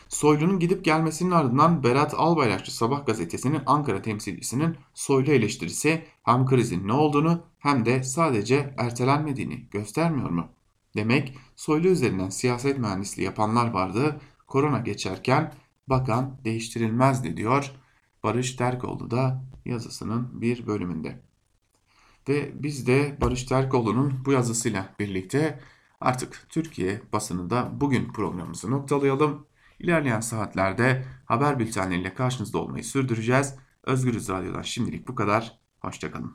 Soylu'nun gidip gelmesinin ardından Berat Albayrakçı Sabah gazetesinin Ankara temsilcisinin Soylu eleştirisi hem krizin ne olduğunu hem de sadece ertelenmediğini göstermiyor mu? Demek Soylu üzerinden siyaset mühendisliği yapanlar vardı. Korona geçerken bakan değiştirilmezdi diyor Barış Terkoğlu da yazısının bir bölümünde. Ve biz de Barış Terkoğlu'nun bu yazısıyla birlikte artık Türkiye basınında bugün programımızı noktalayalım. İlerleyen saatlerde haber bültenleriyle karşınızda olmayı sürdüreceğiz. Özgürüz Radyo'dan şimdilik bu kadar. Hoşçakalın.